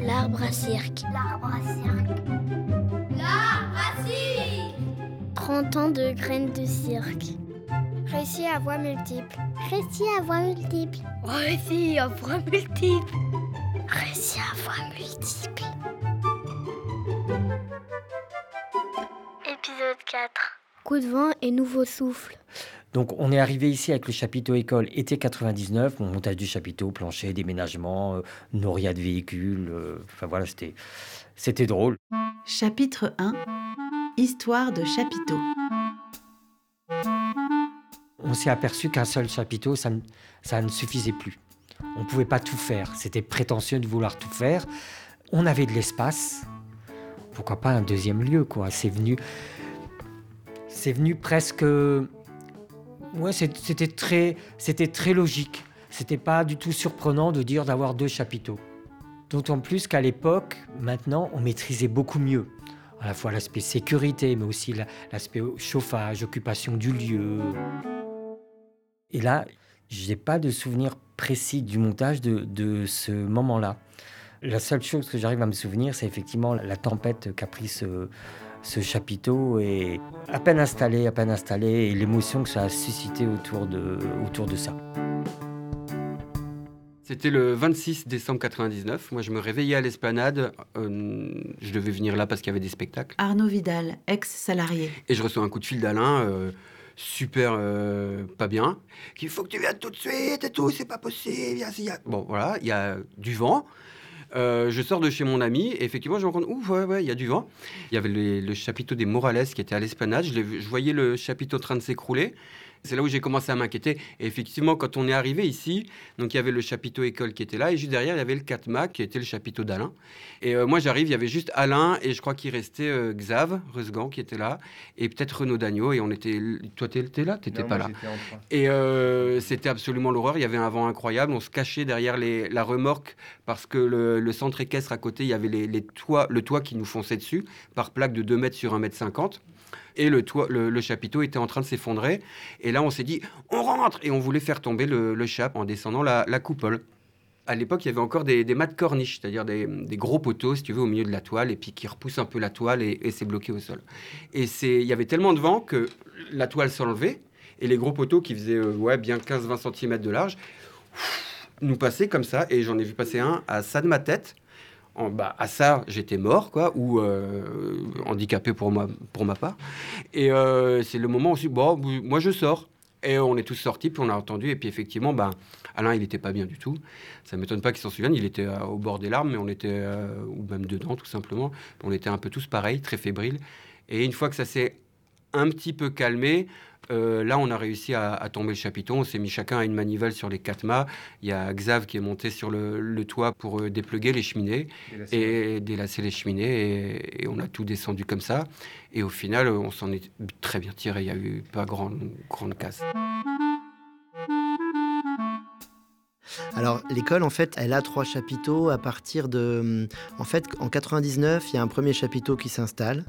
L'arbre à cirque. L'arbre à cirque. L'arbre à cirque 30 ans de graines de cirque. Récit à voix multiples. Récit à voix multiples. Récit à voix multiples. Récit à voix multiples. Épisode 4. Coup de vent et nouveau souffle. Donc on est arrivé ici avec le chapiteau école été 99, mon montage du chapiteau, plancher, déménagement, euh, noria de véhicules, euh, enfin voilà, c'était, c'était drôle. Chapitre 1 Histoire de chapiteau. On s'est aperçu qu'un seul chapiteau, ça, ne- ça ne suffisait plus. On ne pouvait pas tout faire, c'était prétentieux de vouloir tout faire. On avait de l'espace, pourquoi pas un deuxième lieu, quoi. C'est venu, c'est venu presque... Ouais, c'était très, c'était très logique. C'était pas du tout surprenant de dire d'avoir deux chapiteaux. D'autant plus qu'à l'époque, maintenant, on maîtrisait beaucoup mieux. À la fois l'aspect sécurité, mais aussi la- l'aspect chauffage, occupation du lieu. Et là, j'ai pas de souvenir précis du montage de, de ce moment-là. La seule chose que j'arrive à me souvenir, c'est effectivement la tempête qu'a pris ce, ce chapiteau et à peine installé, à peine installé, et l'émotion que ça a suscité autour de, autour de ça. C'était le 26 décembre 99. Moi, je me réveillais à l'esplanade. Euh, je devais venir là parce qu'il y avait des spectacles. Arnaud Vidal, ex-salarié. Et je reçois un coup de fil d'Alain, euh, super euh, pas bien, qui il faut que tu viennes tout de suite et tout, c'est pas possible. il y a- il y a- Bon, voilà, il y a du vent. Euh, je sors de chez mon ami et effectivement, je me rends compte, ouf, ouais, ouais, il y a du vent. Il y avait le chapiteau des Morales qui était à l'esplanade. Je, je voyais le chapiteau en train de s'écrouler. C'est là où j'ai commencé à m'inquiéter. Et effectivement, quand on est arrivé ici, donc il y avait le chapiteau école qui était là, et juste derrière, il y avait le Catma qui était le chapiteau d'Alain. Et euh, moi, j'arrive, il y avait juste Alain, et je crois qu'il restait euh, Xav, Resgan, qui était là, et peut-être Renaud Dagneau, et on était. Toi, t'étais là T'étais pas là. Et euh, c'était absolument l'horreur. Il y avait un vent incroyable. On se cachait derrière les- la remorque parce que le, le centre équestre à côté, il y avait les, les toits, le toit qui nous fonçait dessus par plaque de 2 mètres sur 1 mètre 50. Et le, toit, le, le chapiteau était en train de s'effondrer. Et là, on s'est dit, on rentre Et on voulait faire tomber le, le en descendant la, coupole. À l'époque, il y avait encore des, des mâts de corniche, c'est-à-dire des, gros poteaux, si tu veux, au milieu de la toile, et puis qui repoussent un peu la toile et, et c'est bloqué au sol. Et il y avait tellement de vent que la toile s'enlevait, et les gros poteaux qui faisaient euh, ouais, bien 15-20 cm de large nous passaient comme ça. Et j'en ai vu passer un à ça de ma tête. En, bah, à ça, j'étais mort, quoi, ou euh, handicapé pour, moi, pour ma part. Et euh, c'est le moment aussi, bon, moi je sors. Et on est tous sortis, puis on a entendu. Et puis effectivement, ben, Alain, il n'était pas bien du tout. Ça ne m'étonne pas qu'il s'en souvienne. Il était euh, au bord des larmes, mais on était, ou même dedans, tout simplement. On était un peu tous pareils, très fébriles. Et une fois que ça s'est un petit peu calmé, euh, là, on a réussi à, à tomber le chapiteau. On s'est mis chacun à une manivelle sur les quatre mâts. Il y a Xav qui est monté sur le, le toit pour euh, dépluguer les cheminées et délasser les cheminées. Et, et on a tout descendu comme ça. Et au final, on s'en est très bien tiré. Il n'y a eu pas grande, grande casse. Alors l'école en fait elle a trois chapiteaux à partir de... En fait en 99 il y a un premier chapiteau qui s'installe.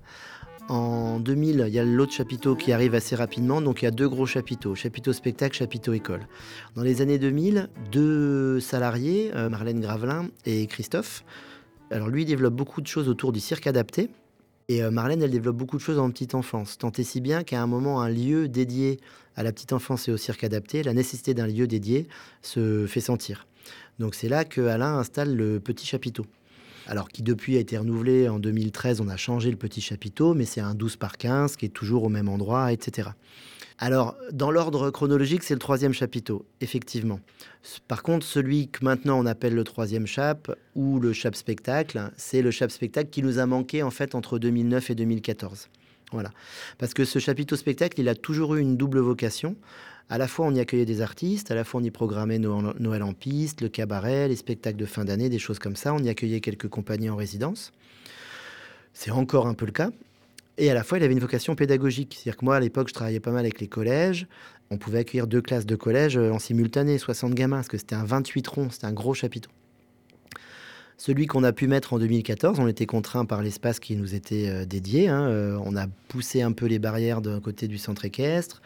En 2000 il y a l'autre chapiteau qui arrive assez rapidement donc il y a deux gros chapiteaux, chapiteau spectacle, chapiteau école. Dans les années 2000 deux salariés, euh, Marlène Gravelin et Christophe. Alors lui développe beaucoup de choses autour du cirque adapté. Et euh, Marlène, elle développe beaucoup de choses en petite enfance, tant et si bien qu'à un moment, un lieu dédié à la petite enfance et au cirque adapté, la nécessité d'un lieu dédié se fait sentir. Donc c'est là que Alain installe le petit chapiteau. Alors qui depuis a été renouvelé en 2013, on a changé le petit chapiteau, mais c'est un 12 par 15 qui est toujours au même endroit, etc. Alors, dans l'ordre chronologique, c'est le troisième chapiteau, effectivement. Par contre, celui que maintenant on appelle le troisième chap ou le chap spectacle, c'est le chap spectacle qui nous a manqué en fait entre 2009 et 2014. Voilà. Parce que ce chapiteau spectacle, il a toujours eu une double vocation. À la fois, on y accueillait des artistes, à la fois, on y programmait Noël en piste, le cabaret, les spectacles de fin d'année, des choses comme ça. On y accueillait quelques compagnies en résidence. C'est encore un peu le cas. Et à la fois, il avait une vocation pédagogique. C'est-à-dire que moi, à l'époque, je travaillais pas mal avec les collèges. On pouvait accueillir deux classes de collège euh, en simultané, 60 gamins, parce que c'était un 28 ronds, c'était un gros chapiteau. Celui qu'on a pu mettre en 2014, on était contraint par l'espace qui nous était euh, dédié. hein. Euh, on a poussé un peu les barrières d'un côté du centre équestre.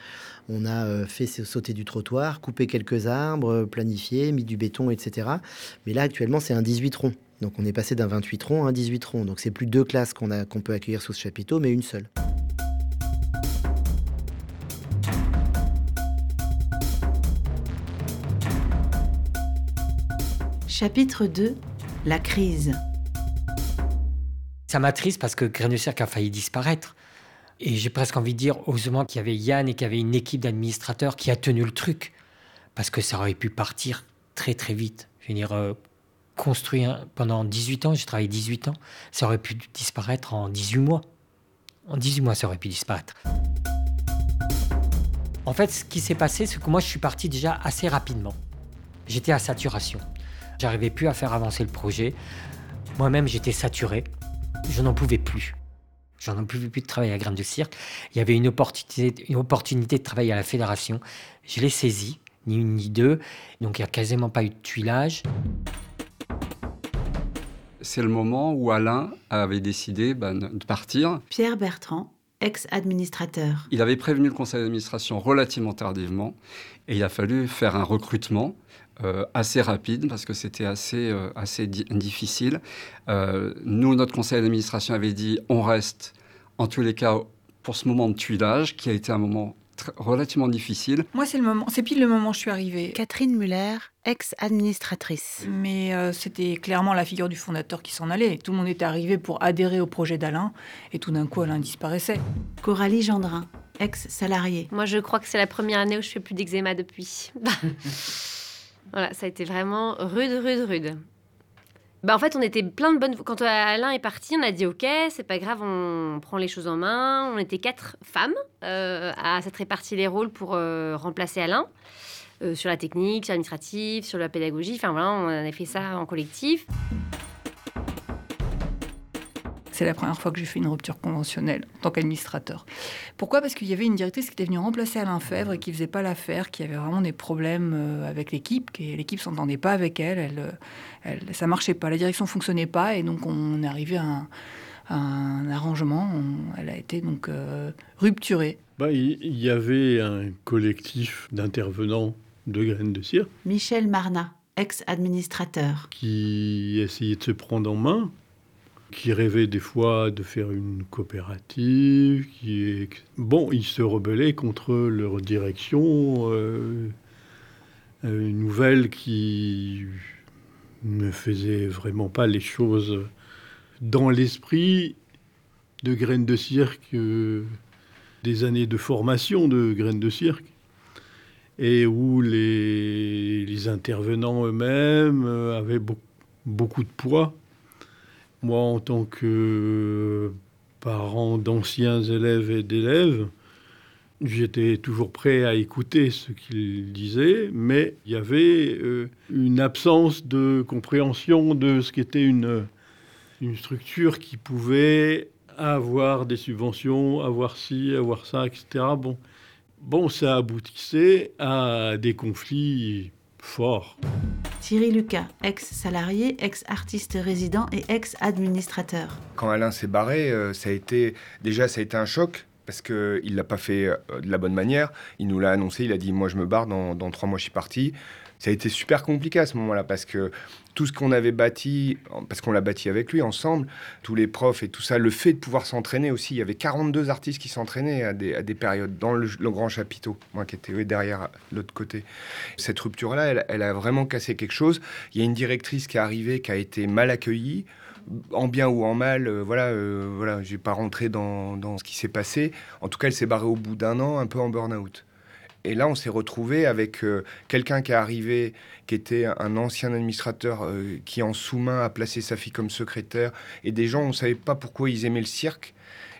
On a euh, fait sauter du trottoir, coupé quelques arbres, planifié, mis du béton, etc. Mais là, actuellement, c'est un 18 ronds. Donc on est passé d'un 28 ronds à un 18 ronds. Donc c'est plus deux classes qu'on qu'on peut accueillir sous ce chapiteau, mais une seule. Chapitre 2 La crise. Ça m'attriste parce que Cirque a failli disparaître. Et j'ai presque envie de dire, heureusement qu'il y avait Yann et qu'il y avait une équipe d'administrateurs qui a tenu le truc. Parce que ça aurait pu partir très très vite. Je veux dire, euh, construire pendant 18 ans, j'ai travaillé 18 ans, ça aurait pu disparaître en 18 mois. En 18 mois, ça aurait pu disparaître. En fait, ce qui s'est passé, c'est que moi, je suis parti déjà assez rapidement. J'étais à saturation. J'arrivais plus à faire avancer le projet. Moi-même, j'étais saturé. Je n'en pouvais plus. Je n'en pouvais plus de travailler à Graines de Cirque. Il y avait une opportunité, une opportunité de travailler à la fédération. Je l'ai saisie, ni une ni deux. Donc il n'y a quasiment pas eu de tuilage. C'est le moment où Alain avait décidé bah, de partir. Pierre Bertrand, ex-administrateur. Il avait prévenu le conseil d'administration relativement tardivement et il a fallu faire un recrutement euh, assez rapide parce que c'était assez, euh, assez di- difficile. Euh, nous, notre conseil d'administration avait dit on reste en tous les cas pour ce moment de tuilage qui a été un moment relativement difficile. Moi, c'est le moment, c'est pile le moment où je suis arrivée. Catherine Muller, ex-administratrice. Mais euh, c'était clairement la figure du fondateur qui s'en allait. Tout le monde était arrivé pour adhérer au projet d'Alain, et tout d'un coup, Alain disparaissait. Coralie Gendrin, ex-salariée. Moi, je crois que c'est la première année où je fais plus d'eczéma depuis. voilà, ça a été vraiment rude, rude, rude. Bah, en fait, on était plein de bonnes. Quand Alain est parti, on a dit OK, c'est pas grave, on prend les choses en main. On était quatre femmes euh, à s'être réparti les rôles pour euh, remplacer Alain. Euh, sur la technique, sur l'administratif, sur la pédagogie. Enfin voilà, on a fait ça en collectif. C'est la première fois que j'ai fait une rupture conventionnelle en tant qu'administrateur. Pourquoi? Parce qu'il y avait une directrice qui était venue remplacer Alain Fèvre et qui faisait pas l'affaire, qui avait vraiment des problèmes euh, avec l'équipe, que l'équipe s'entendait pas avec elle, elle, euh, elle, ça marchait pas, la direction fonctionnait pas, et donc on est arrivé à un, à un arrangement. On- elle a été donc euh, rupturée. Bah, il il y avait un collectif d'intervenants de graines de cire Michel Marnat, ex-administrateur. qui essayait de se prendre en main, qui rêvait des fois de faire une coopérative, qui est... Bon, ils se rebellaient contre leur direction euh, euh, nouvelle qui ne faisait vraiment pas les choses dans l'esprit de graines de cirque, euh, des années de formation de graines de cirque et où les, intervenants eux-mêmes avaient beau- beaucoup de poids. Moi, en tant que parent d'anciens élèves et d'élèves, j'étais toujours prêt à écouter ce qu'ils disaient, mais il y avait euh, une absence de compréhension de ce qu'était une, une structure qui pouvait avoir des subventions, avoir ci, avoir ça, etc. Bon, Bon, ça aboutissait à des conflits forts. Thierry Lucas, ex-salarié, ex-artiste résident et ex-administrateur. Quand Alain s'est barré, euh, ça a été déjà ça a été un choc parce que il l'a pas fait euh, de la bonne manière. Il nous l'a annoncé, il a dit moi je me barre dans, dans trois mois je suis parti. Ça a été super compliqué à ce moment-là parce que tout ce qu'on avait bâti, parce qu'on l'a bâti avec lui ensemble, tous les profs et tout ça, le fait de pouvoir s'entraîner aussi. Il y avait 42 artistes qui s'entraînaient à des, périodes dans le, grand chapiteau, moi qui étais derrière l'autre côté. Cette rupture-là, elle, a vraiment cassé quelque chose. Il y a une directrice qui est arrivée, qui a été mal accueillie en bien ou en mal, euh, voilà, euh, voilà, j'ai pas rentré dans ce qui s'est passé. En tout cas, elle s'est barrée au bout d'un an, un peu en burn-out. Et là, on s'est retrouvé avec euh, quelqu'un qui est arrivé, qui était un ancien administrateur, euh, qui en sous-main a placé sa fille comme secrétaire, et des gens, on savait pas pourquoi ils aimaient le cirque.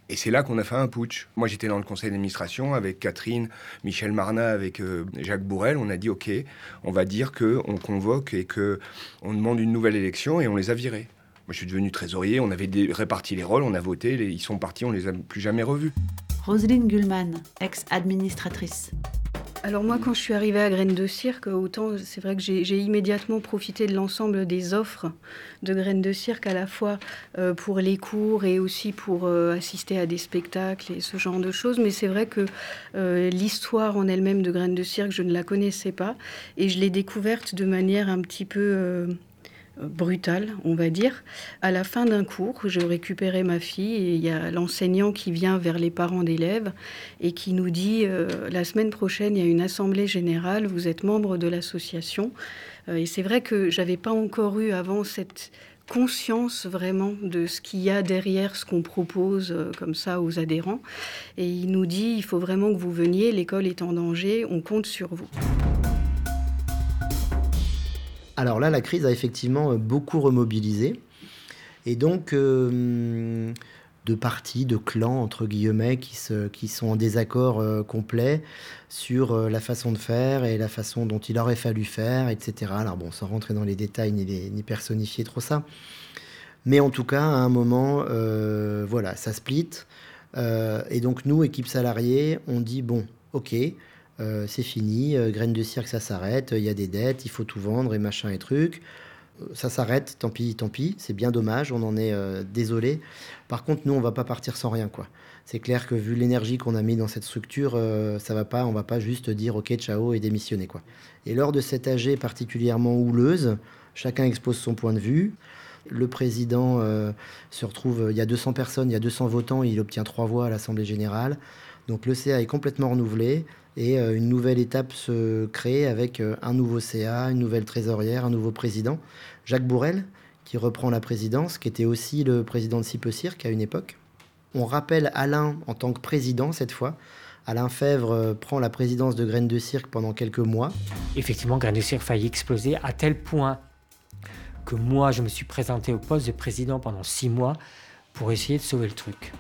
Et c'est là qu'on a fait un putsch. Moi, j'étais dans le conseil d'administration avec Catherine, Michel Marnat, avec euh, Jacques Bourrel. On a dit, OK, on va dire que on convoque et que on demande une nouvelle élection, et on les a virés. Moi, je suis devenu trésorier, on avait réparti les rôles, on a voté, ils sont partis, on les a plus jamais revus. Roselyne Gullmann, ex-administratrice. Alors moi, quand je suis arrivée à Graines de Cirque, autant c'est vrai que j'ai immédiatement profité de l'ensemble des offres de Graines de Cirque, à la fois euh, pour les cours et aussi pour euh, assister à des spectacles et ce genre de choses. Mais c'est vrai que euh, l'histoire en elle-même de Graines de Cirque, je ne la connaissais pas et je l'ai découverte de manière un petit peu brutale, on va dire. À la fin d'un cours, je récupérais ma fille et il y a l'enseignant qui vient vers les parents d'élèves et qui nous dit euh, la semaine prochaine, il y a une assemblée générale, vous êtes membre de l'association. Euh, et c'est vrai que j'avais pas encore eu avant cette conscience vraiment de ce qu'il y a derrière ce qu'on propose euh, comme ça aux adhérents. Et il nous dit il faut vraiment que vous veniez, l'école est en danger, on compte sur vous. Alors là, la crise a effectivement euh, beaucoup remobilisé. Et donc, euh, de partis, de clans, entre guillemets, qui, sont en désaccord euh, complet sur la façon de faire et la façon dont il aurait fallu faire, etc. Alors bon, sans rentrer dans les détails ni, ni personnifier trop ça. Mais en tout cas, à un moment, voilà, ça split. et donc, nous, équipe salariée, on dit, bon, ok, euh, c'est fini, euh, graines de cirque, ça s'arrête, il y a des dettes, il faut tout vendre et machin et truc. Euh, ça s'arrête, tant pis, tant pis, c'est bien dommage, on en est désolé. Par contre, nous, on va pas partir sans rien, quoi. C'est clair que vu l'énergie qu'on a mis dans cette structure, ça va pas, on va pas juste dire ok, ciao et démissionner, quoi. Et lors de cette AG particulièrement houleuse, chacun expose son point de vue. Le président se retrouve, il y a 200 personnes, il y a 200 votants, il obtient trois voix à l'Assemblée générale. Donc le CA est complètement renouvelé et euh, une nouvelle étape se crée avec euh, un nouveau CA, une nouvelle trésorière, un nouveau président, Jacques Bourrel, qui reprend la présidence, qui était aussi le président de Cipe Cirque à une époque. On rappelle Alain en tant que président cette fois. Alain Fèvre euh, prend la présidence de Graines de Cirque pendant quelques mois. Effectivement, Graines de Cirque faillit exploser à tel point que moi, je me suis présenté au poste de président pendant six mois pour essayer de sauver le truc.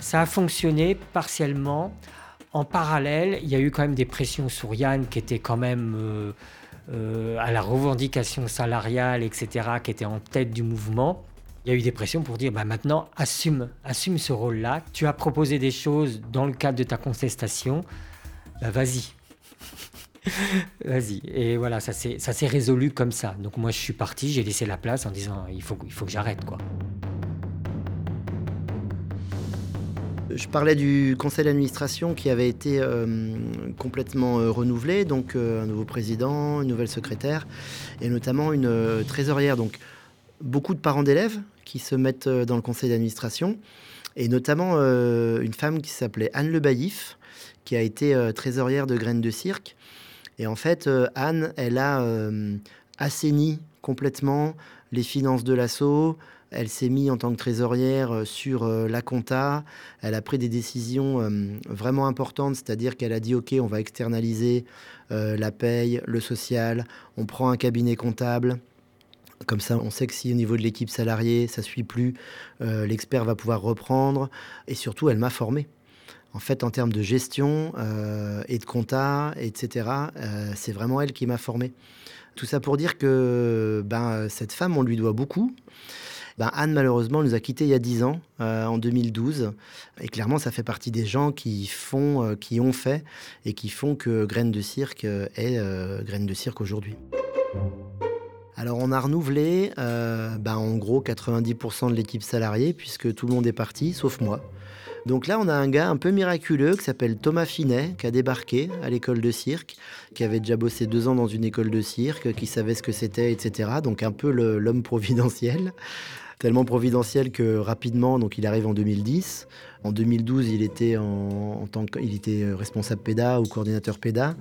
Ça a fonctionné partiellement en parallèle, il y a eu quand même des pressions sur Yann qui étaient quand même euh, euh, à la revendication salariale, etc., qui étaient en tête du mouvement. Il y a eu des pressions pour dire bah maintenant assume, assume ce rôle-là. Tu as proposé des choses dans le cadre de ta contestation. Bah, vas-y. Vas-y. Et voilà, ça s'est résolu comme ça. Donc moi, je suis parti, j'ai laissé la place en disant il faut, il faut que j'arrête, quoi. Je parlais du conseil d'administration qui avait été euh, complètement euh, renouvelé, donc euh, un nouveau président, une nouvelle secrétaire et notamment une trésorière. Donc beaucoup de parents d'élèves qui se mettent dans le conseil d'administration et notamment une femme qui s'appelait Anne Le Baïf qui a été trésorière de Graines de Cirque. Et en fait, Anne, elle a assaini complètement les finances de l'assaut, elle s'est mise en tant que trésorière euh, sur euh, la compta. Elle a pris des décisions euh, vraiment importantes, c'est-à-dire qu'elle a dit OK, on va externaliser la paye, le social, on prend un cabinet comptable. Comme ça, on sait que si au niveau de l'équipe salariée, ça suit plus, l'expert va pouvoir reprendre. Et surtout, elle m'a formé. En fait, en termes de gestion et de compta, etc., c'est vraiment elle qui m'a formé. Tout ça pour dire que ben, cette femme, on lui doit beaucoup. Ben, Anne, malheureusement, nous a quittés il y a 10 ans, euh, en 2012. Et clairement, ça fait partie des gens qui font, euh, qui ont fait et qui font que Graines de Cirque est euh, Graines de Cirque aujourd'hui. Alors on a renouvelé ben, en gros 90% de l'équipe salariée puisque tout le monde est parti sauf moi. Donc là, on a un gars un peu miraculeux qui s'appelle Thomas Finet, qui a débarqué à l'école de cirque, qui avait déjà bossé deux ans dans une école de cirque, qui savait ce que c'était, etc. Donc un peu l'homme providentiel tellement providentiel que rapidement, donc il arrive en 2010. En 2012, il était, en, tant que, il était responsable PEDA ou coordinateur PEDA.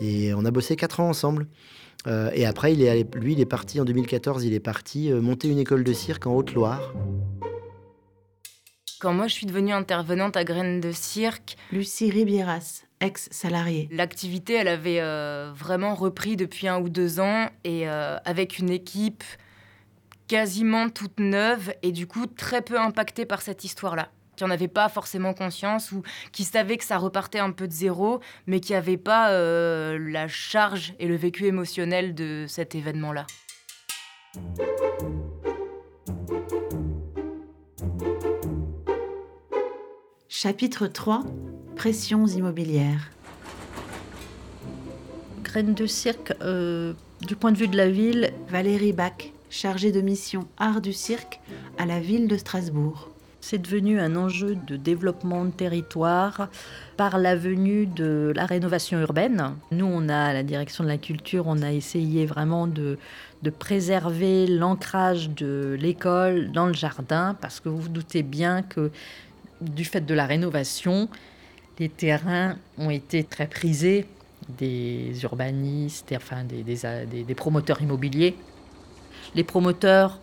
Et on a bossé quatre ans ensemble. Euh, et après, il est lui, il est parti en 2014, il est parti euh, monter une école de cirque en Haute-Loire. Quand moi je suis devenue intervenante à Graines de Cirque, Lucie Ribieras, ex-salariée. L'activité, elle avait euh, vraiment repris depuis un ou deux ans et avec une équipe quasiment toute neuve et du coup très peu impactée par cette histoire-là qui n'en avait pas forcément conscience ou qui savait que ça repartait un peu de zéro, mais qui n'avait pas euh, la charge et le vécu émotionnel de cet événement-là. Chapitre 3 Pressions immobilières Graines de Cirque, euh, du point de vue de la ville. Valérie Bach, chargée de mission Art du Cirque à la ville de Strasbourg. C'est devenu un enjeu de développement de territoire par la venue de la rénovation urbaine. Nous, on a, à la direction de la culture, on a essayé vraiment de, préserver l'ancrage de l'école dans le jardin, parce que vous vous doutez bien que du fait de la rénovation, les terrains ont été très prisés des urbanistes, enfin des promoteurs immobiliers. Les promoteurs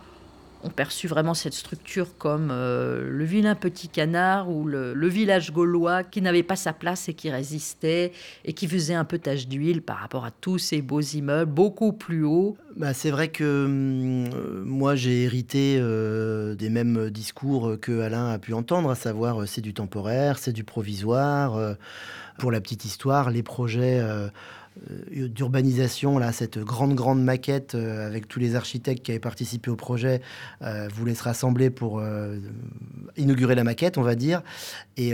ont perçu vraiment cette structure comme euh, le vilain petit canard ou le, village gaulois qui n'avait pas sa place et qui résistait et qui faisait un peu tache d'huile par rapport à tous ces beaux immeubles beaucoup plus hauts. Bah, c'est vrai que hum, euh, moi j'ai hérité euh, des mêmes discours que Alain a pu entendre, à savoir c'est du temporaire, c'est du provisoire. pour la petite histoire, les projets d'urbanisation, là, cette grande, grande maquette euh, avec tous les architectes qui avaient participé au projet, euh, voulaient se rassembler pour inaugurer la maquette, on va dire. Et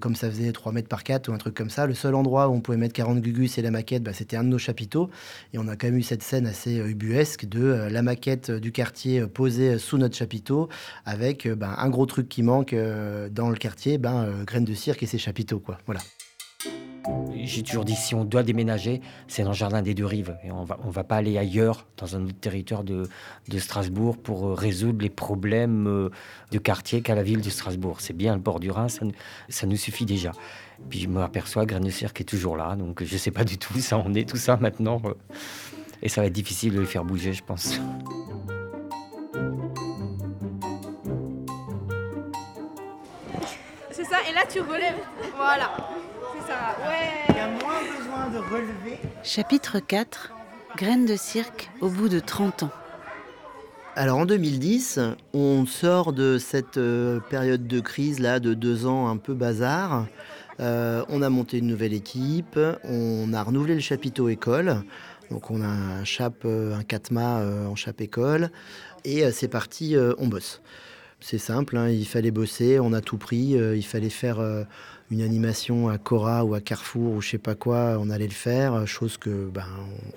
comme ça faisait 3 mètres par 4 ou un truc comme ça, le seul endroit où on pouvait mettre 40 gugus et la maquette, bah, c'était un de nos chapiteaux. Et on a quand même eu cette scène assez ubuesque de la maquette du quartier posée sous notre chapiteau avec bah, un gros truc qui manque dans le quartier, ben, graines de cirque et ses chapiteaux. Quoi. Voilà. J'ai toujours dit, si on doit déménager, c'est dans le jardin des deux rives. Et on va, on va pas aller ailleurs, dans un autre territoire de, de Strasbourg, pour euh, résoudre les problèmes euh, de quartier qu'a la ville de Strasbourg. C'est bien le bord du Rhin, ça, nous suffit déjà. Puis je me aperçois, Graine de Cirque est toujours là, donc je sais pas du tout ça on est tout ça maintenant. Euh, et ça va être difficile de les faire bouger, je pense. C'est ça, et là tu relèves. Voilà. Il y a moins besoin de relever. Chapitre 4 Graines de cirque au bout de 30 ans. Alors en 2010, on sort de cette euh, période de crise là de deux ans un peu bazar. Euh, on a monté une nouvelle équipe, on a renouvelé le chapiteau école. Donc on a un chap, euh, un catma en chap école. Et c'est parti, on bosse. C'est simple, hein, il fallait bosser, on a tout pris, il fallait faire une animation à Cora ou à Carrefour ou je sais pas quoi, on allait le faire, chose que ben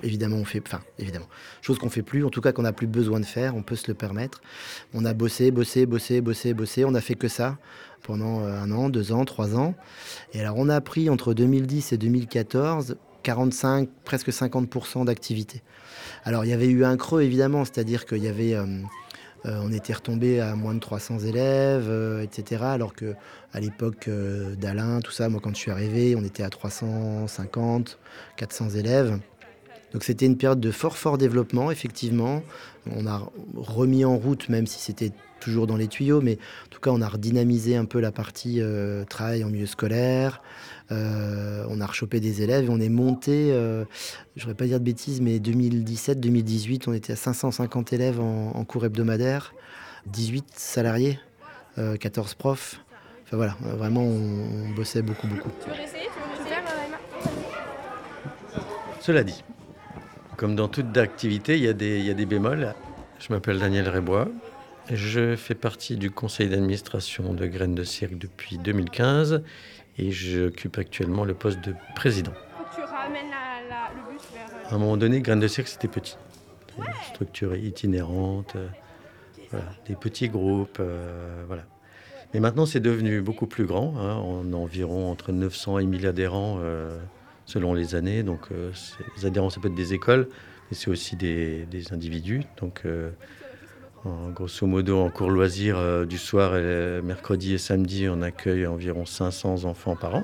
évidemment on fait, enfin évidemment, chose qu'on fait plus, en tout cas qu'on n'a plus besoin de faire, on peut se le permettre. On a bossé, bossé, bossé, bossé, bossé, on a fait que ça pendant euh, un an, deux ans, trois ans. Et alors on a pris entre 2010 et 2014 45, presque 50% d'activité. Alors il y avait eu un creux évidemment, c'est-à-dire qu'il y avait euh, euh, on était retombé à moins de 300 élèves, euh, etc. Alors que à l'époque euh, d'Alain, tout ça, moi quand je suis arrivé, on était à 350, 400 élèves. Donc c'était une période de fort fort développement, effectivement. On a remis en route, même si c'était toujours dans les tuyaux, mais en tout cas on a redynamisé un peu la partie travail en milieu scolaire. Euh, on a rechopé des élèves et on est monté, euh, je ne voudrais pas dire de bêtises, mais 2017-2018, on était à 550 élèves en, cours hebdomadaire, 18 salariés, 14 euh, profs. Enfin voilà, vraiment on, bossait beaucoup, beaucoup. Tu veux essayer Cela dit, comme dans toute activité, il y, a des, il y a des bémols. Je m'appelle Daniel Rébois. Je fais partie du conseil d'administration de Graines de Cirque depuis 2015 et j'occupe actuellement le poste de président. tu ramènes le bus vers... Euh, à un moment donné, Graines de Cirque, c'était petit. Structure itinérante, euh, voilà, des petits groupes, euh, voilà. Mais maintenant, c'est devenu beaucoup plus grand. Hein, on a environ entre 900 et 1000 adhérents selon les années. Donc, les adhérents, ça peut être des écoles, mais c'est aussi des, des, individus. Donc, en, grosso modo, en cours loisir euh, du soir, mercredi et samedi, on accueille environ 500 enfants par an,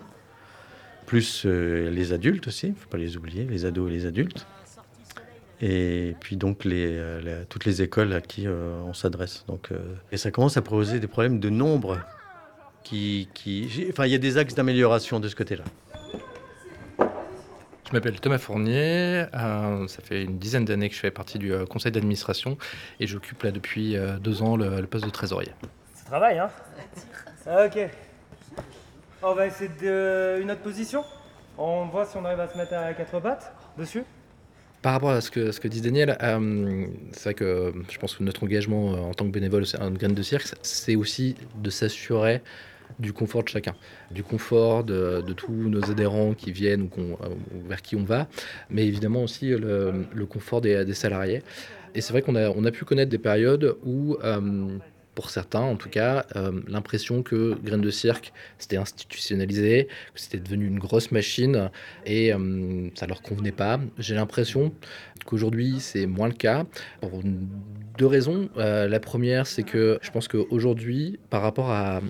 plus euh, les adultes aussi, il ne faut pas les oublier, les ados et les adultes. Et puis donc euh, toutes les écoles à qui on s'adresse. Donc, et ça commence à poser des problèmes de nombre. Qui... Enfin, il y a des axes d'amélioration de ce côté-là. Je m'appelle Thomas Fournier, euh, ça fait une dizaine d'années que je fais partie du euh, conseil d'administration et j'occupe là depuis euh, deux ans le, poste de trésorier. Ça travaille, hein? Ah, Ok. On va essayer de, une autre position? On voit si on arrive à se mettre à quatre pattes dessus? Par rapport à ce que, ce que dit Daniel, c'est vrai que je pense que notre engagement en tant que bénévole, c'est un grain de cirque, c'est aussi de s'assurer du confort de chacun, du confort de, tous nos adhérents qui viennent ou, vers qui on va, mais évidemment aussi le, confort des, salariés. Et c'est vrai qu'on a, on a pu connaître des périodes où pour certains en tout cas, euh, l'impression que Graines de Cirque, c'était institutionnalisé, que c'était devenu une grosse machine et euh, ça leur convenait pas. J'ai l'impression qu'aujourd'hui, c'est moins le cas pour deux raisons. Euh, la première, c'est que je pense qu'aujourd'hui, par rapport à,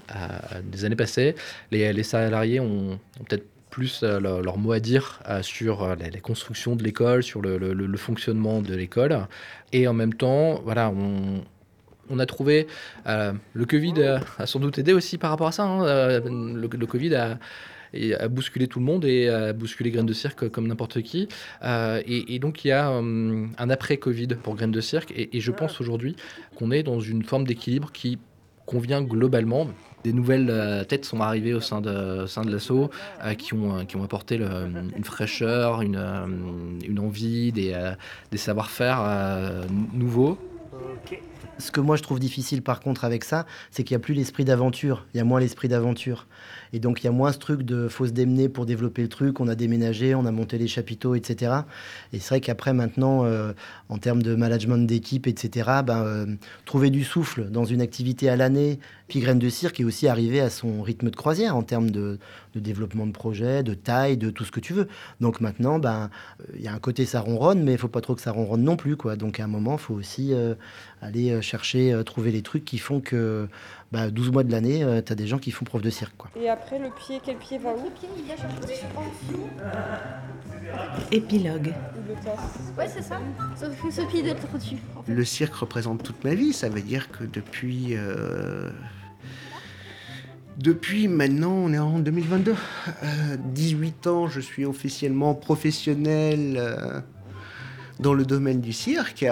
des années passées, les, salariés ont, peut-être plus leur, mot à dire sur la, construction de l'école, sur le, le fonctionnement de l'école. Et en même temps, voilà, on, on a trouvé, euh, le Covid a, sans doute aidé aussi par rapport à ça. Hein. Euh, le, Covid a, bousculé tout le monde et a bousculé Graines de Cirque comme n'importe qui. Euh, et, donc il y a un après-Covid pour Graines de Cirque. Et, je pense aujourd'hui qu'on est dans une forme d'équilibre qui convient globalement. Des nouvelles têtes sont arrivées au sein de, sein de l'assaut qui, ont, qui ont apporté une fraîcheur, une, une envie, des, des savoir-faire nouveaux. Ce que moi je trouve difficile par contre avec ça, c'est qu'il n'y a plus l'esprit d'aventure, il y a moins l'esprit d'aventure. Et donc il y a moins ce truc de faut se démener pour développer le truc, on a déménagé, on a monté les chapiteaux, etc. Et c'est vrai qu'après maintenant, euh, en termes de management d'équipe, etc., ben, euh, trouver du souffle dans une activité à l'année, puis Graine de Cirque est aussi arrivé à son rythme de croisière en termes de, développement de projet, de taille, de tout ce que tu veux. Donc maintenant, ben, il y a un côté ça ronronne, mais il faut pas trop que ça ronronne non plus. Donc à un moment, il faut aussi euh, aller chercher, trouver les trucs qui font que 12 bah, mois de l'année, euh, tu as des gens qui font prof de cirque. Quoi. Et après, le pied, quel pied va où Le pied, il chercher Épilogue. Ouais, c'est ça. Sauf que ce pied d'être au-dessus. Le cirque représente toute ma vie. Ça veut dire que depuis. Euh, depuis maintenant, on est en 2022. 18 euh, ans, je suis officiellement professionnel dans le domaine du cirque.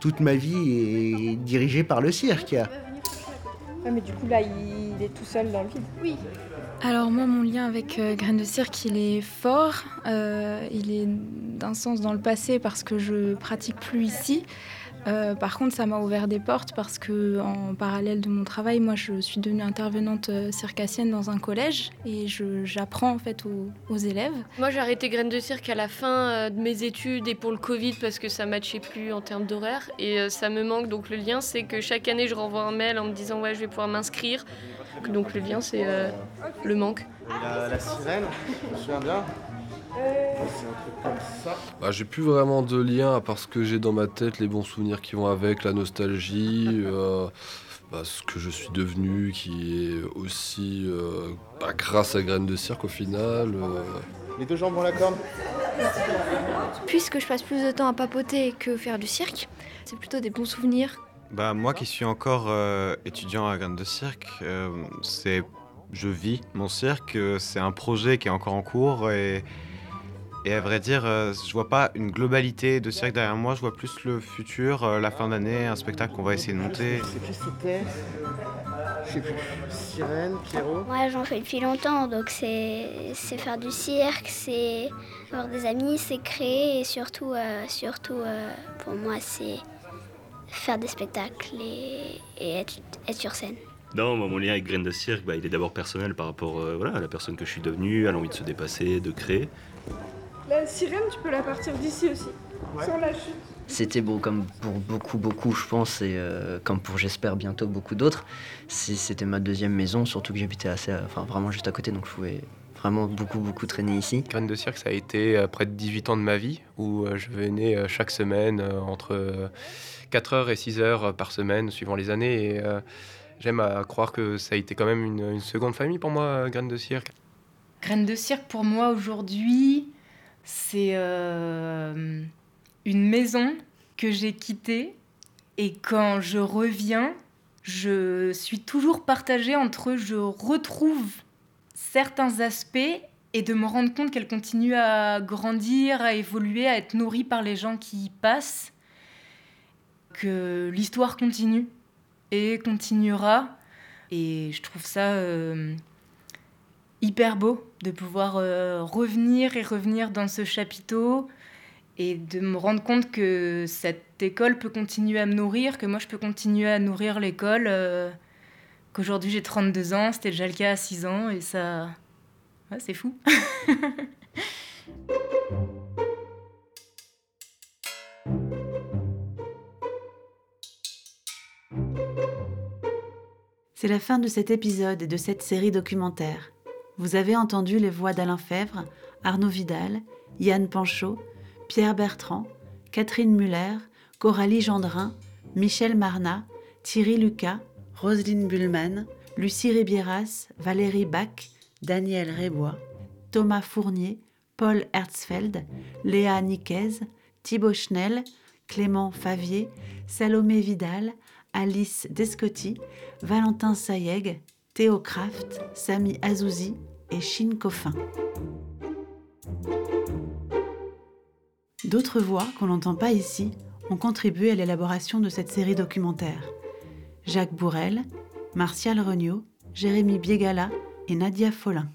Toute ma vie est dirigée par le cirque. Ouais, mais du coup, là, il est tout seul dans le vide. Oui. Alors moi, mon lien avec euh, Graines de Cirque, il est fort. Euh, il est d'un sens dans le passé parce que je pratique plus ici. Euh, par contre, ça m'a ouvert des portes parce que, en parallèle de mon travail, moi, je suis devenue intervenante euh, circassienne dans un collège et j'apprends en fait aux, élèves. Moi, j'ai arrêté Graines de Cirque à la fin euh, de mes études et pour le Covid parce que ça matchait plus en termes d'horaire et ça me manque. Donc le lien, c'est que chaque année, je renvoie un mail en me disant ouais, je vais pouvoir m'inscrire. Donc le lien, c'est le manque. La, la sirène, je me souviens bien. Bah, j'ai plus vraiment de lien parce que j'ai dans ma tête les bons souvenirs qui vont avec, la nostalgie, euh, bah, ce que je suis devenu, qui est aussi euh, bah, grâce à Graines de Cirque au final. Euh. Les deux jambes ont la corde Puisque je passe plus de temps à papoter que faire du cirque, c'est plutôt des bons souvenirs. Bah, moi qui suis encore étudiant à Graines de Cirque, c'est je vis mon cirque, c'est un projet qui est encore en cours et et à vrai dire, euh, je vois pas une globalité de cirque derrière moi, je vois plus le futur, euh, la fin d'année, un spectacle qu'on va essayer de monter. C'est plus c'était Je sais plus. Sirène, Pierrot Moi j'en fais depuis longtemps, donc c'est faire du cirque, c'est avoir des amis, c'est créer et surtout, euh, surtout pour moi c'est faire des spectacles et, être, sur scène. Non, moi, mon lien avec Graines de Cirque, bah, il est d'abord personnel par rapport voilà, à la personne que je suis devenue, à l'envie de se dépasser, de créer. La sirène, tu peux la partir d'ici aussi, sur la chute. C'était beau comme pour beaucoup, beaucoup, je pense, et euh, comme pour, j'espère, bientôt beaucoup d'autres. C'était ma deuxième maison, surtout que j'habitais assez, enfin, vraiment juste à côté, donc je pouvais vraiment beaucoup, beaucoup traîner ici. Graines de cirque, ça a été euh, près de 18 ans de ma vie, où euh, je venais chaque semaine entre 4 heures et 6 heures par semaine, suivant les années. Et j'aime à croire que ça a été quand même une, une seconde famille pour moi, Graines de cirque. Graines de cirque, pour moi, aujourd'hui, c'est euh, une maison que j'ai quittée et quand je reviens, je suis toujours partagée entre je retrouve certains aspects et de me rendre compte qu'elle continue à grandir, à évoluer, à être nourrie par les gens qui y passent, que l'histoire continue et continuera. Et je trouve ça euh, hyper beau de pouvoir euh, revenir et revenir dans ce chapiteau et de me rendre compte que cette école peut continuer à me nourrir, que moi je peux continuer à nourrir l'école euh, qu'aujourd'hui j'ai 32 ans, c'était déjà le cas à 6 ans et ça. C'est fou. C'est la fin de cet épisode et de cette série documentaire. Vous avez entendu les voix d'Alain Fèvre, Arnaud Vidal, Yann Panchaud, Pierre Bertrand, Catherine Muller, Coralie Gendrin, Michel Marnat, Thierry Lucas, Roselyne Bullman, Lucie Ribieras, Valérie Bach, Daniel Rébois, Thomas Fournier, Paul Herzfeld, Léa Niquez, Thibaut Schnell, Clément Favier, Salomé Vidal, Alice Descotti, Valentin Sayeg, Théo Kraft, Sami Azouzi et Shin Coffin. D'autres voix qu'on n'entend pas ici ont contribué à l'élaboration de cette série documentaire. Jacques Bourrel, Martial Regnault, Jérémy Biegala et Nadia Follin.